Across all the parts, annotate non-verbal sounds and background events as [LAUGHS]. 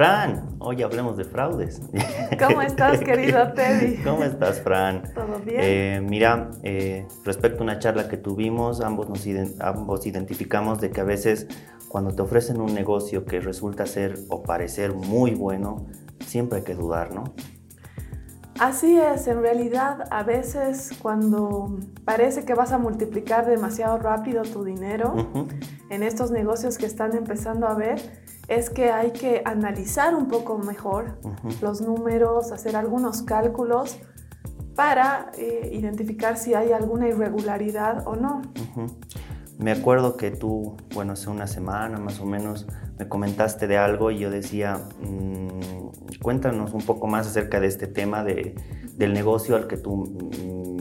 Fran, hoy hablemos de fraudes. ¿Cómo estás, [LAUGHS] querido Teddy? ¿Cómo estás, Fran? ¿Todo bien? Eh, mira, eh, respecto a una charla que tuvimos, ambos, nos ambos identificamos de que a veces cuando te ofrecen un negocio que resulta ser o parecer muy bueno, siempre hay que dudar, ¿no? Así es, en realidad a veces cuando parece que vas a multiplicar demasiado rápido tu dinero en estos negocios que están empezando a ver, es que hay que analizar un poco mejor los números, hacer algunos cálculos para eh, identificar si hay alguna irregularidad o no. Me acuerdo que tú, bueno, hace una semana más o menos, me comentaste de algo y yo decía, mm, cuéntanos un poco más acerca de este tema de, del negocio al que tú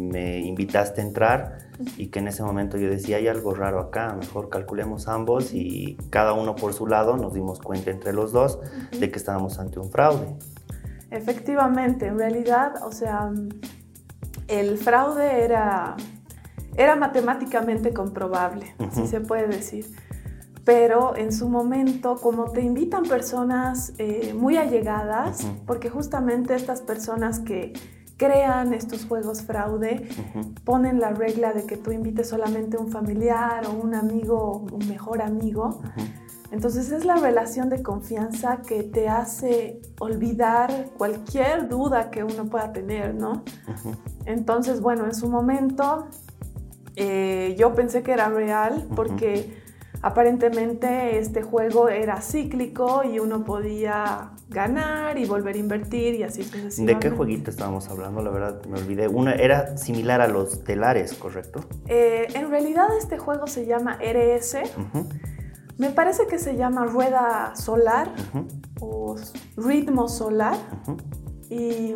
me invitaste a entrar y que en ese momento yo decía, hay algo raro acá, mejor calculemos ambos y cada uno por su lado nos dimos cuenta entre los dos de que estábamos ante un fraude. Efectivamente, en realidad, o sea, el fraude era era matemáticamente comprobable, si se puede decir. Pero en su momento, como te invitan personas eh, muy allegadas, porque justamente estas personas que crean estos juegos fraude ponen la regla de que tú invites solamente un familiar o un amigo, un mejor amigo. Entonces es la relación de confianza que te hace olvidar cualquier duda que uno pueda tener, ¿no? Entonces, bueno, en su momento eh, yo pensé que era real porque aparentemente este juego era cíclico y uno podía ganar y volver a invertir y así sucesivamente. ¿De qué jueguito estábamos hablando? La verdad me olvidé. Uno era similar a los telares, ¿correcto? Eh, en realidad este juego se llama RS. Me parece que se llama Rueda Solar o Ritmo Solar. Y,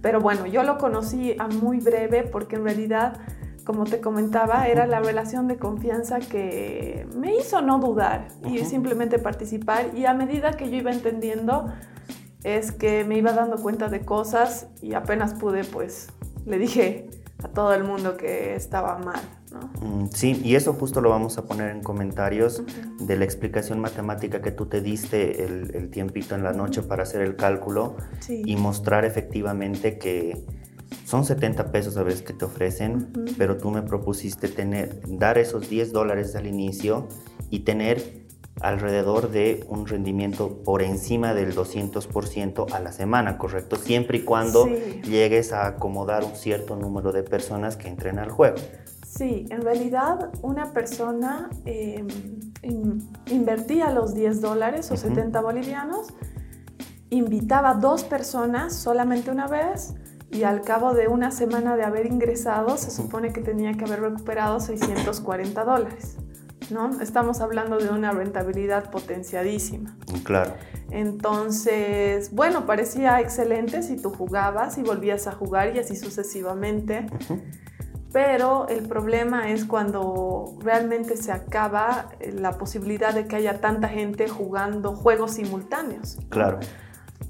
pero bueno, yo lo conocí a muy breve porque en realidad como te comentaba, era la relación de confianza que me hizo no dudar y simplemente participar. Y a medida que yo iba entendiendo, es que me iba dando cuenta de cosas y apenas pude, pues le dije a todo el mundo que estaba mal. Mm, sí, y eso justo lo vamos a poner en comentarios de la explicación matemática que tú te diste el, tiempito en la noche para hacer el cálculo y mostrar efectivamente que son 70 pesos a veces que te ofrecen, pero tú me propusiste tener, dar esos 10 dólares al inicio y tener alrededor de un rendimiento por encima del 200% a la semana, ¿correcto? Siempre y cuando llegues a acomodar un cierto número de personas que entren al juego. Sí, en realidad una persona em, invertía los 10 dólares o 70 bolivianos, invitaba dos personas solamente una vez, y al cabo de una semana de haber ingresado se supone que tenía que haber recuperado 640 dólares. ¿no? Estamos hablando de una rentabilidad potenciadísima. Claro. Entonces, bueno, parecía excelente si tú jugabas y volvías a jugar y así sucesivamente. Pero el problema es cuando realmente se acaba la posibilidad de que haya tanta gente jugando juegos simultáneos. Claro.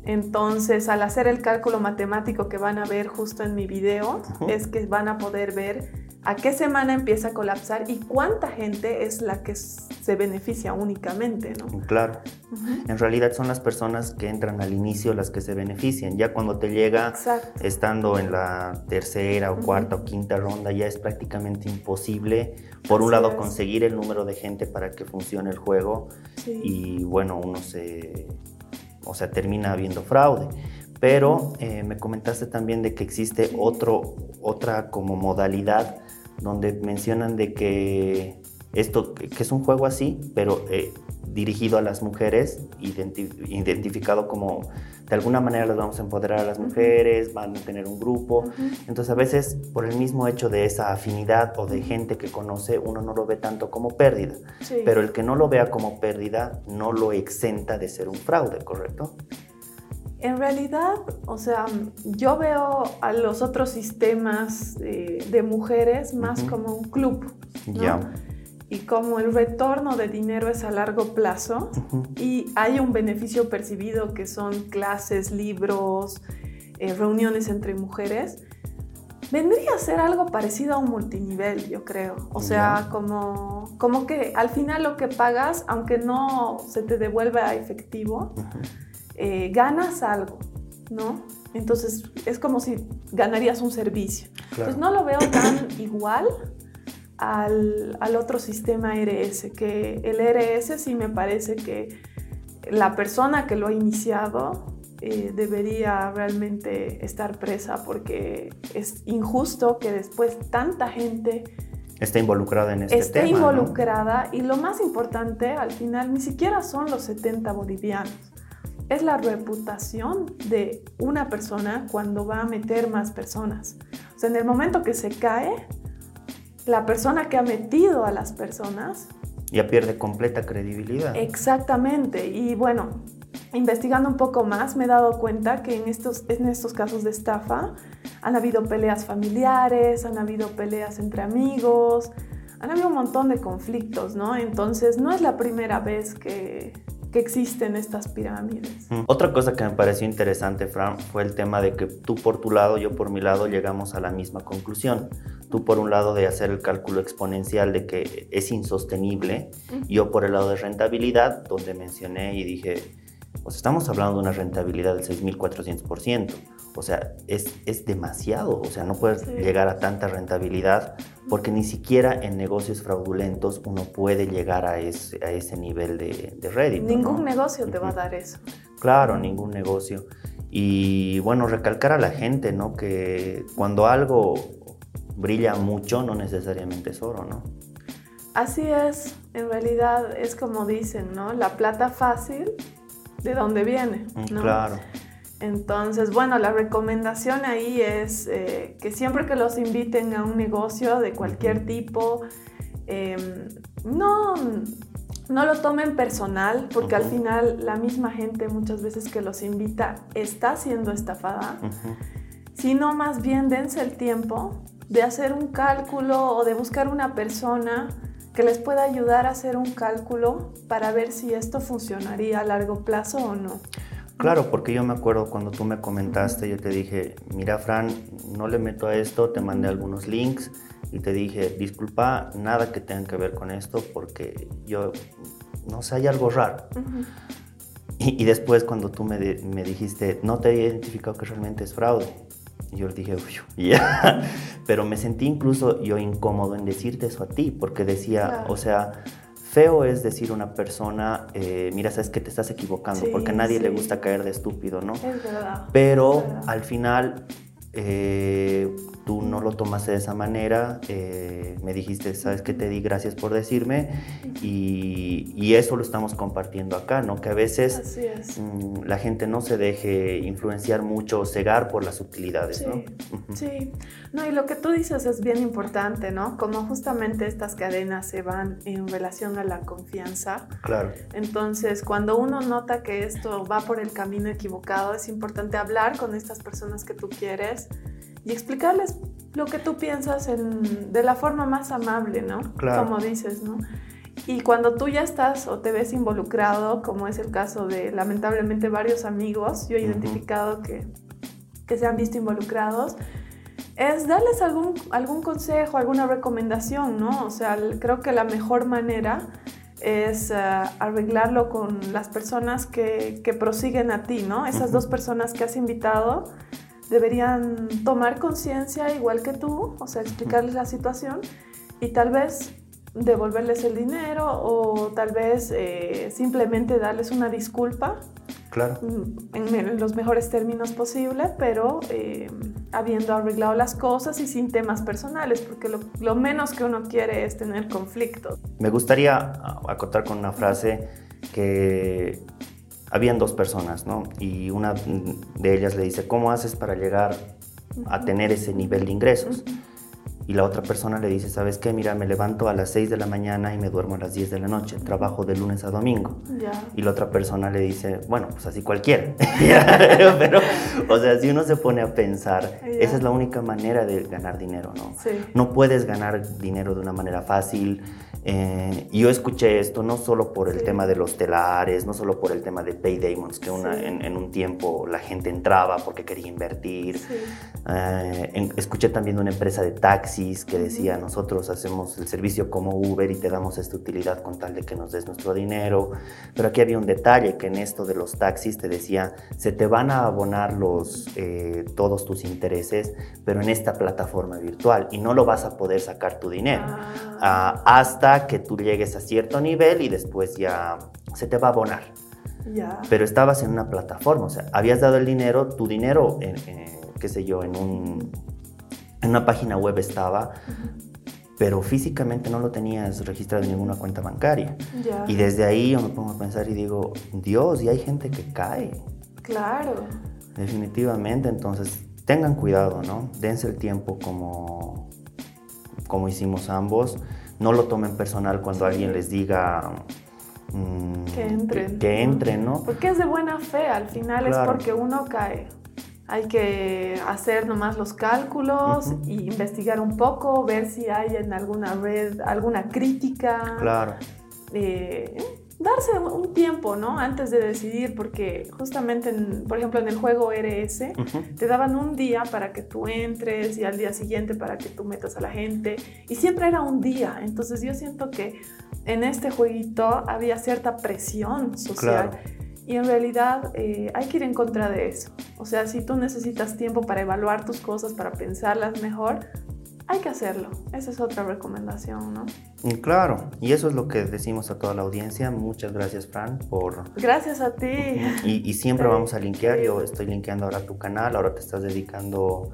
Entonces, al hacer el cálculo matemático que van a ver justo en mi video, es que van a poder ver a qué semana empieza a colapsar y cuánta gente es la que se beneficia únicamente, ¿no? Claro. En realidad son las personas que entran al inicio las que se benefician. Ya cuando te llega, estando en la tercera o cuarta o quinta ronda, ya es prácticamente imposible, por un lado, conseguir el número de gente para que funcione el juego y bueno, uno se o sea, termina habiendo fraude. Pero eh, me comentaste también de que existe otro, otra como modalidad donde mencionan de que esto, que es un juego así, pero eh, dirigido a las mujeres, identificado como de alguna manera las vamos a empoderar a las mujeres, van a tener un grupo. Entonces a veces por el mismo hecho de esa afinidad o de gente que conoce, uno no lo ve tanto como pérdida. Pero el que no lo vea como pérdida no lo exenta de ser un fraude, ¿correcto? En realidad, o sea, yo veo a los otros sistemas de, mujeres más como un club. ¿no? Y como el retorno de dinero es a largo plazo y hay un beneficio percibido que son clases, libros, eh, reuniones entre mujeres, vendría a ser algo parecido a un multinivel, yo creo. O sea, como, como que al final lo que pagas, aunque no se te devuelva efectivo, eh, ganas algo, ¿no? Entonces es como si ganarías un servicio. Entonces no lo veo tan igual al, al, otro sistema RS, que el RS sí me parece que la persona que lo ha iniciado eh, debería realmente estar presa porque es injusto que después tanta gente esté involucrada en este esté involucrada y lo más importante al final ni siquiera son los 70 bolivianos es la reputación de una persona cuando va a meter más personas. O sea, en el momento que se cae, la persona que ha metido a las personas... Ya pierde completa credibilidad. Exactamente. Y bueno, investigando un poco más, me he dado cuenta que en estos, en estos casos de estafa han habido peleas familiares, han habido peleas entre amigos, han habido un montón de conflictos, ¿no? Entonces, no es la primera vez que, que existen estas pirámides. Otra cosa que me pareció interesante, Fran, fue el tema de que tú por tu lado, yo por mi lado, llegamos a la misma conclusión. Tú por un lado de hacer el cálculo exponencial de que es insostenible, yo por el lado de rentabilidad, donde mencioné y dije, pues estamos hablando de una rentabilidad del 6.400%. O sea, es, es demasiado. O sea, no puedes llegar a tanta rentabilidad porque ni siquiera en negocios fraudulentos uno puede llegar a ese, a ese nivel de, de rédito. Ningún negocio te va a dar eso. Claro, ningún negocio. Y bueno, recalcar a la gente, ¿no? Que cuando algo brilla mucho, no necesariamente es oro, ¿no? Así es, en realidad es como dicen, ¿no? La plata fácil, ¿de dónde viene? Mm, claro. Entonces, bueno, la recomendación ahí es eh, que siempre que los inviten a un negocio de cualquier tipo, em, no, no lo tomen personal, porque al final la misma gente muchas veces que los invita está siendo estafada, sino más bien dense el tiempo de hacer un cálculo o de buscar una persona que les pueda ayudar a hacer un cálculo para ver si esto funcionaría a largo plazo o no. Claro, porque yo me acuerdo cuando tú me comentaste, yo te dije, mira Fran, no le meto a esto, te mandé algunos links y te dije, disculpa, nada que tenga que ver con esto porque yo, no sé, hay algo raro. y, después cuando tú me, me, dijiste, no te he identificado que realmente es fraude, yo dije, [LAUGHS] ya, pero me sentí incluso yo incómodo en decirte eso a ti, porque decía, o sea, Feo es decir una persona, eh, mira, sabes que te estás equivocando, porque a nadie le gusta caer de estúpido, ¿no? Es verdad. Pero al final eh, tú no lo tomaste de esa manera, eh, me dijiste, sabes que te di gracias por decirme y, y, eso lo estamos compartiendo acá, ¿no? Que a veces mm, la gente no se deje influenciar mucho o cegar por las utilidades, sí. ¿no? Sí, no, y lo que tú dices es bien importante, ¿no? Como justamente estas cadenas se van en relación a la confianza. Claro. Entonces, cuando uno nota que esto va por el camino equivocado, es importante hablar con estas personas que tú quieres y explicarles lo que tú piensas de la forma más amable, ¿no? Claro. Como dices, ¿no? Y cuando tú ya estás o te ves involucrado, como es el caso de lamentablemente varios amigos, yo he identificado que, que se han visto involucrados, es darles algún, algún consejo, alguna recomendación, ¿no? O sea, creo que la mejor manera es eh, arreglarlo con las personas que, que, prosiguen a ti, ¿no? Esas dos personas que has invitado deberían tomar conciencia igual que tú, o sea, explicarles la situación y tal vez devolverles el dinero o tal vez eh, simplemente darles una disculpa. Claro. En, los mejores términos posibles, pero eh, habiendo arreglado las cosas y sin temas personales, porque lo, lo menos que uno quiere es tener conflictos. Me gustaría acotar con una frase que habían dos personas, ¿no? Y una de ellas le dice, ¿cómo haces para llegar a tener ese nivel de ingresos? Y la otra persona le dice, ¿sabes qué? Mira, me levanto a las 6 de la mañana y me duermo a las 10 de la noche. Trabajo de lunes a domingo. Y la otra persona le dice, bueno, pues así cualquiera. [LAUGHS] [LAUGHS] Pero, o sea, si uno se pone a pensar, esa es la única manera de ganar dinero, ¿no? Sí. No puedes ganar dinero de una manera fácil. Eh, yo escuché esto no solo por el tema de los telares, no solo por el tema de pay demons, que una, en, un tiempo la gente entraba porque quería invertir. Eh, escuché también una empresa de taxis que decía, nosotros hacemos el servicio como Uber y te damos esta utilidad con tal de que nos des nuestro dinero. Pero aquí había un detalle que en esto de los taxis te decía, se te van a abonar los, eh, todos tus intereses, pero en esta plataforma virtual y no lo vas a poder sacar tu dinero. Ah. Ah, hasta que tú llegues a cierto nivel y después ya se te va a abonar. Pero estabas en una plataforma, o sea, habías dado el dinero, tu dinero, en, qué sé yo, en, un, en una página web estaba, pero físicamente no lo tenías registrado en ninguna cuenta bancaria. Y desde ahí yo me pongo a pensar y digo, Dios, y hay gente que cae. Claro. Definitivamente, entonces tengan cuidado, ¿no? Dense el tiempo como, como hicimos ambos. No lo tomen personal cuando alguien les diga mm, que entren. Que, entren, ¿no? Porque es de buena fe, al final es porque uno cae. Hay que hacer nomás los cálculos y investigar un poco, ver si hay en alguna red alguna crítica. Claro. Eh, darse un tiempo, ¿no? Antes de decidir, porque justamente, por ejemplo, en el juego RS, te daban un día para que tú entres y al día siguiente para que tú metas a la gente. Y siempre era un día. Entonces yo siento que en este jueguito había cierta presión social. Y en realidad eh, hay que ir en contra de eso. O sea, si tú necesitas tiempo para evaluar tus cosas, para pensarlas mejor, hay que hacerlo. Esa es otra recomendación, ¿no? Mm, claro, y eso es lo que decimos a toda la audiencia. Muchas gracias, Fran, por... Gracias a ti. Y, siempre vamos a linkear. Yo estoy linkeando ahora tu canal, ahora te estás dedicando,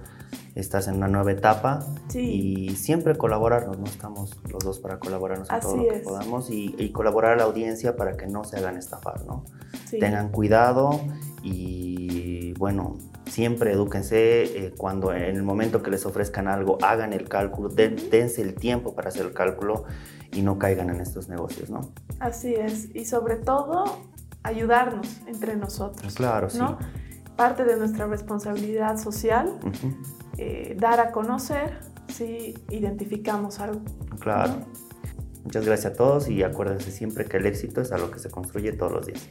estás en una nueva etapa. Sí. Y siempre colaborarnos, ¿no? Estamos los dos para colaborarnos en todo lo que podamos y, y, colaborar a la audiencia para que no se hagan estafar, ¿no? Sí. Tengan cuidado y, bueno, siempre edúquense eh, cuando en el momento que les ofrezcan algo, hagan el cálculo, dense el tiempo para hacer el cálculo y no caigan en estos negocios, ¿no? Así es, y sobre todo ayudarnos entre nosotros. Claro, ¿no? sí. Parte de nuestra responsabilidad social, eh, dar a conocer si identificamos algo. Claro. Muchas gracias a todos y acuérdense siempre que el éxito es algo que se construye todos los días.